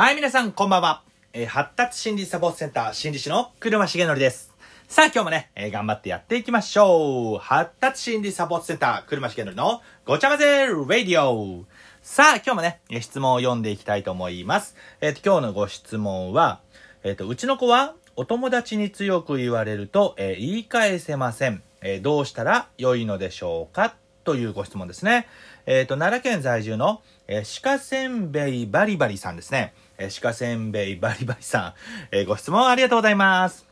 はい、皆さん、こんばんは。えー発達心理サポートセンター心理師の車重則です。さあ、今日もね、えー頑張ってやっていきましょう。発達心理サポートセンター車重則のごちゃ混ぜラディオ。さあ、今日もね、質問を読んでいきたいと思います。えっ、と、今日のご質問は、えっ、と、うちの子はお友達に強く言われると、え言い返せません。えどうしたら良いのでしょうか？というご質問ですね。えっ、と、奈良県在住の、え鹿せんべいバリバリさんですね。えー鹿せんべいバリバリさん、えーご質問ありがとうございます。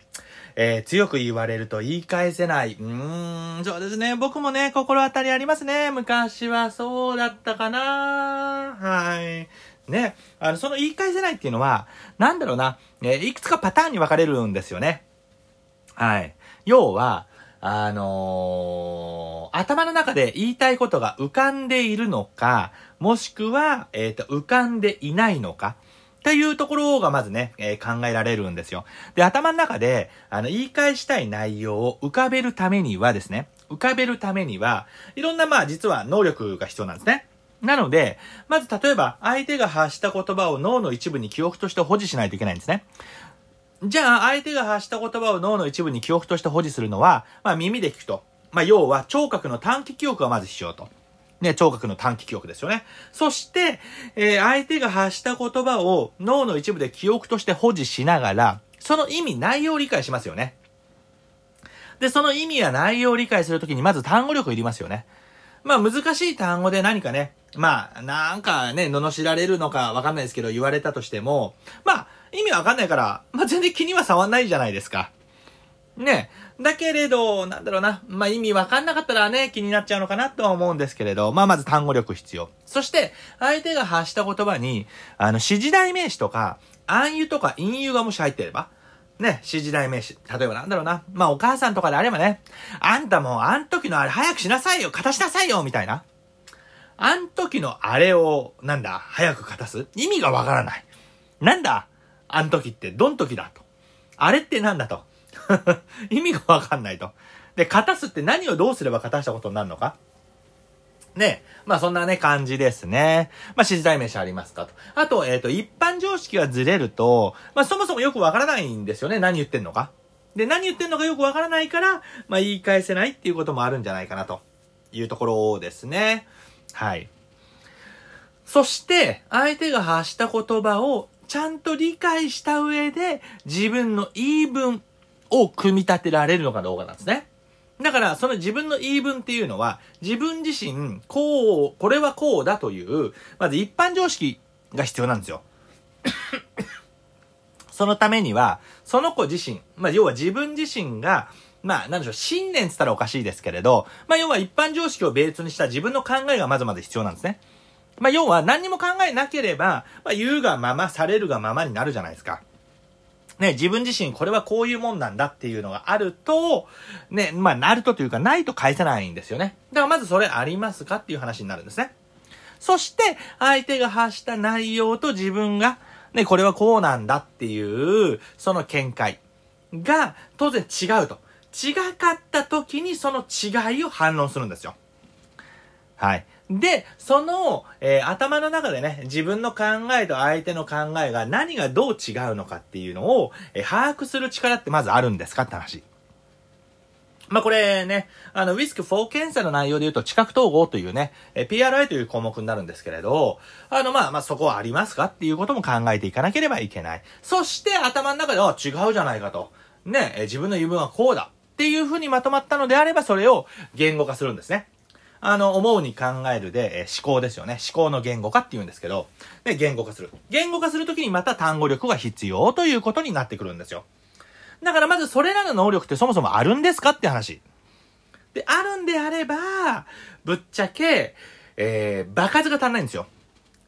えー強く言われると言い返せない。うーん、そうですね。僕もね、心当たりありますね。昔はそうだったかなはい。ね。あの、その言い返せないっていうのは、なんだろうな、えーいくつかパターンに分かれるんですよね。はい。要は、あのー頭の中で言いたいことが浮かんでいるのか、もしくは、えっ、と、浮かんでいないのか、っていうところがまずね、えー考えられるんですよ。で、頭の中で、あの、言い返したい内容を浮かべるためにはですね、浮かべるためには、いろんな、まあ、実は能力が必要なんですね。なので、まず例えば、相手が発した言葉を脳の一部に記憶として保持しないといけないんですね。じゃあ、相手が発した言葉を脳の一部に記憶として保持するのは、まあ耳で聞くと。まあ要は聴覚の短期記憶がまず必要と。ね、聴覚の短期記憶ですよね。そして、えー相手が発した言葉を脳の一部で記憶として保持しながら、その意味、内容を理解しますよね。で、その意味や内容を理解するときにまず単語力いりますよね。まあ難しい単語で何かね、まあなんかね、罵られるのかわかんないですけど言われたとしても、まあ意味わかんないから、まあ全然気には触んないじゃないですか。ね。だけれど、なんだろうな。まあ意味わかんなかったらね、気になっちゃうのかなとは思うんですけれど、まあまず単語力必要。そして、相手が発した言葉に、あの、指示代名詞とか、暗喩とか隠喩がもし入ってれば、ね、指示代名詞。例えばなんだろうな。まあお母さんとかであればね、あんたもあん時のあれ早くしなさいよ片しなさいよみたいな。あん時のあれを、なんだ、早く片す？意味がわからない。なんだ？あん時ってどん時だと。あれってなんだと。意味がわかんないと。で、片すって何をどうすれば片したことになるのか？ねまあそんなね、感じですね。まあ指示代名詞ありますかと。あと、えっ、と、一般常識がずれると、まあそもそもよくわからないんですよね。何言ってんのか。で、何言ってんのかよくわからないから、まあ言い返せないっていうこともあるんじゃないかなというところですね。はい。そして、相手が発した言葉をちゃんと理解した上で、自分の言い分を組み立てられるのかどうかなんですね。だから、その自分の言い分っていうのは、自分自身、こう、これはこうだという、まず一般常識が必要なんですよ。そのためには、その子自身、まあ、要は自分自身が、まあ、なんでしょう、信念って言ったらおかしいですけれど、まあ、要は一般常識をベースにした自分の考えがまずまず必要なんですね。まあ、要は何にも考えなければ、まあ、言うがまま、されるがままになるじゃないですか。ね、自分自身これはこういうもんなんだっていうのがあると、ね、まあ、なるとというか、ないと返せないんですよね。だからまずそれありますかっていう話になるんですね。そして、相手が発した内容と自分が、ね、これはこうなんだっていう、その見解が、当然違うと。違かった時にその違いを反論するんですよ。はい。で、その、えー頭の中でね、自分の考えと相手の考えが何がどう違うのかっていうのを、えー把握する力ってまずあるんですかって話。まあ、これね、あの、ウィスク4検査の内容で言うと、知覚統合というね、え PRI という項目になるんですけれど、あの、まあ、まあ、そこはありますかっていうことも考えていかなければいけない。そして、頭の中では違うじゃないかと。ね、え自分の言い分はこうだ。っていうふうにまとまったのであれば、それを言語化するんですね。あの、思うに考えるで、えー思考ですよね。思考の言語化って言うんですけど、で、言語化する。言語化するときにまた単語力が必要ということになってくるんですよ。だからまずそれらの能力ってそもそもあるんですかって話。で、あるんであれば、ぶっちゃけ、えー、場数が足んないんですよ。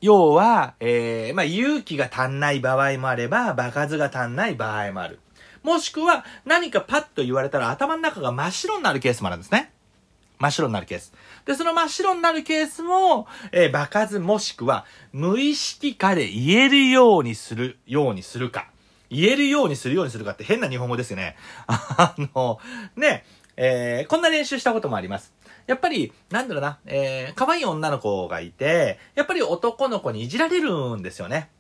要は、えー、まあ、勇気が足んない場合もあれば、場数が足んない場合もある。もしくは、何かパッと言われたら頭の中が真っ白になるケースもあるんですね。真っ白になるケース。で、その真っ白になるケースも、えー、場数もしくは、無意識化で言えるようにする、ようにするか。言えるようにするようにするかって変な日本語ですよね。あの、ね、えー、こんな練習したこともあります。やっぱり、なんだろうな、えー、可愛い女の子がいて、やっぱり男の子にいじられるんですよね。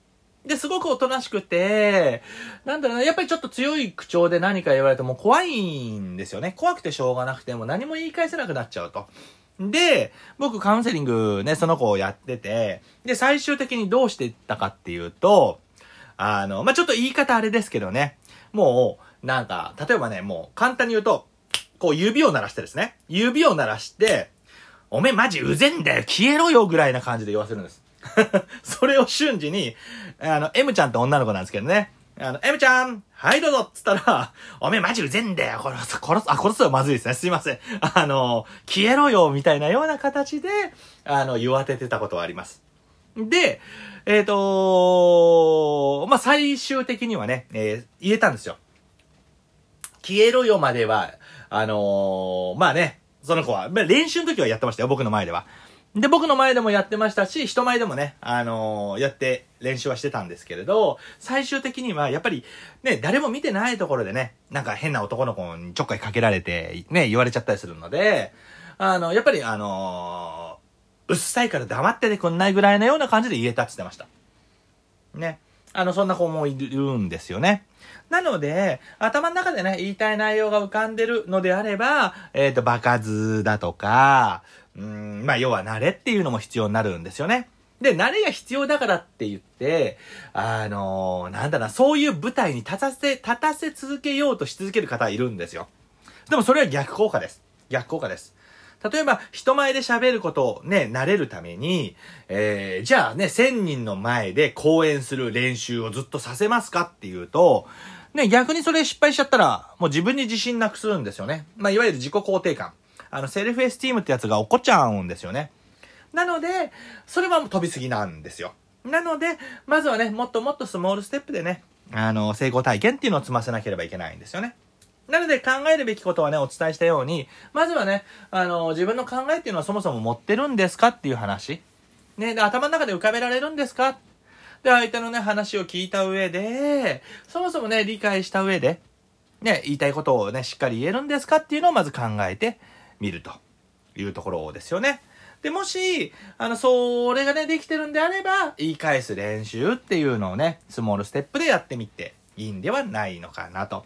で、すごくおとなしくて、なんだろうな、やっぱりちょっと強い口調で何か言われても怖いんですよね。怖くてしょうがなくても何も言い返せなくなっちゃうと。で、僕カウンセリングね、その子をやってて、で、最終的にどうしていったかっていうと、あの、まあ、ちょっと言い方あれですけどね、もう、なんか、例えばね、もう簡単に言うと、こう指を鳴らしてですね、指を鳴らして、おめえマジうぜんだよ消えろよぐらいな感じで言わせるんです。それを瞬時に、あの、M ちゃんって女の子なんですけどね。あの、M ちゃんはいどうぞっつったら、おめえマジうぜんだよ殺す、殺す、あ、殺すはまずいですね。すいません。あの、消えろよみたいなような形で、あの、言わててたことはあります。で、えっ、ー、とまあ、最終的にはね、えー、言えたんですよ。消えろよまでは、あのー、まあね、その子は、ま、練習の時はやってましたよ、僕の前では。で、僕の前でもやってましたし、人前でもね、あのー、やって練習はしてたんですけれど、最終的にはやっぱりね、誰も見てないところでね、なんか変な男の子にちょっかいかけられて、ね、言われちゃったりするので、あの、やっぱりあのー、うっさいから黙っててくんないぐらいのような感じで言えたって言ってました。ね。あの、そんな子もいるんですよね。なので、頭の中でね、言いたい内容が浮かんでるのであれば、えっ、ー、と、場数だとか、うん、まあ、要は慣れっていうのも必要になるんですよね。で、慣れが必要だからって言って、あのー、なんだな、そういう舞台に立たせ、立たせ続けようとし続ける方いるんですよ。でもそれは逆効果です。逆効果です。例えば、人前で喋ることをね、慣れるために、えー、じゃあね、1000人の前で講演する練習をずっとさせますかっていうと、ね、逆にそれ失敗しちゃったら、もう自分に自信なくするんですよね。まあ、いわゆる自己肯定感。あの、セルフエスティームってやつが起こっちゃうんですよね。なので、それはもう飛びすぎなんですよ。なので、まずはね、もっともっとスモールステップでね、あの、成功体験っていうのを積ませなければいけないんですよね。なので考えるべきことはね、お伝えしたように、まずはね、あの、自分の考えっていうのはそもそも持ってるんですかっていう話。ね、で、頭の中で浮かべられるんですかで、相手のね、話を聞いた上で、そもそもね、理解した上で、ね、言いたいことをね、しっかり言えるんですかっていうのをまず考えてみるというところですよね。で、もし、あの、それがね、できてるんであれば、言い返す練習っていうのをね、スモールステップでやってみていいんではないのかなと。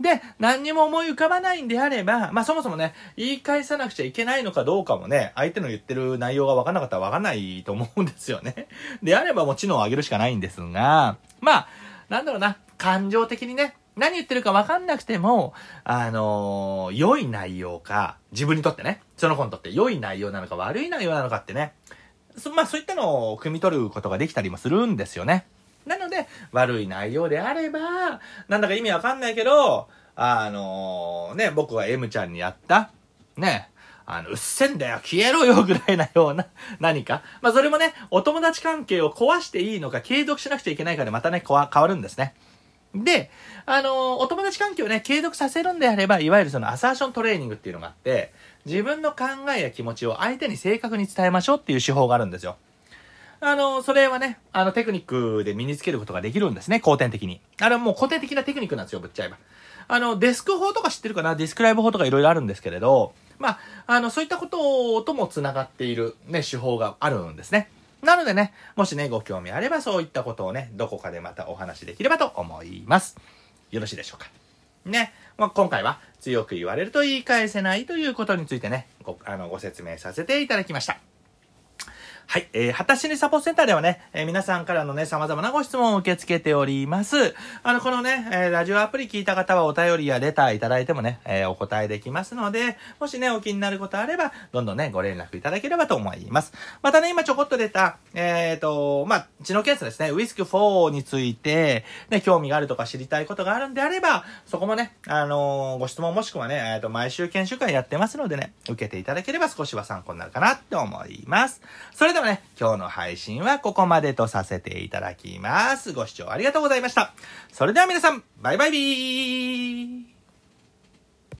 で、何にも思い浮かばないんであれば、まあそもそもね、言い返さなくちゃいけないのかどうかもね、相手の言ってる内容が分かんなかったら分かんないと思うんですよね。であればもう知能を上げるしかないんですが、まあ、なんだろうな、感情的にね、何言ってるか分かんなくても、あのー、良い内容か、自分にとってね、その子にとって良い内容なのか悪い内容なのかってね、そまあそういったのを汲み取ることができたりもするんですよね。なので、悪い内容であれば、なんだか意味わかんないけど、あのー、ね、僕は M ちゃんにやった、ね、あの、うっせんだよ消えろよぐらいなような何か。まあ、それもね、お友達関係を壊していいのか、継続しなくちゃいけないかでまたね、変わるんですね。で、あの、お友達関係をね、継続させるんであれば、いわゆるそのアサーショントレーニングっていうのがあって、自分の考えや気持ちを相手に正確に伝えましょうっていう手法があるんですよ。あの、それはね、あの、テクニックで身につけることができるんですね、後天的に。あれはもう古典的なテクニックなんですよ、ぶっちゃえば。あの、デスク法とか知ってるかな？ディスクライブ法とかいろいろあるんですけれど、まあ、あの、そういったこととも繋がっているね、手法があるんですね。なのでね、もしね、ご興味あればそういったことをね、どこかでまたお話しできればと思います。よろしいでしょうか。ね。まあ、今回は強く言われると言い返せないということについてね、ご、あの、ご説明させていただきました。はい。えー、発達心理サポートセンターではね、えー、皆さんからのね、様々なご質問を受け付けております。あの、このね、えー、ラジオアプリ聞いた方はお便りやレターいただいてもね、えー、お答えできますので、もしね、お気になることあれば、どんどんね、ご連絡いただければと思います。またね、今ちょこっと出た、えっ、と、まあ、知能検査ですね、ウィスク4について、ね、興味があるとか知りたいことがあるんであれば、そこもね、あの、ご質問もしくはね、えっ、と、毎週研修会やってますのでね、受けていただければ少しは参考になるかなって思います。それではね、今日の配信はここまでとさせていただきます。ご視聴ありがとうございました。それでは皆さん、バイバイビー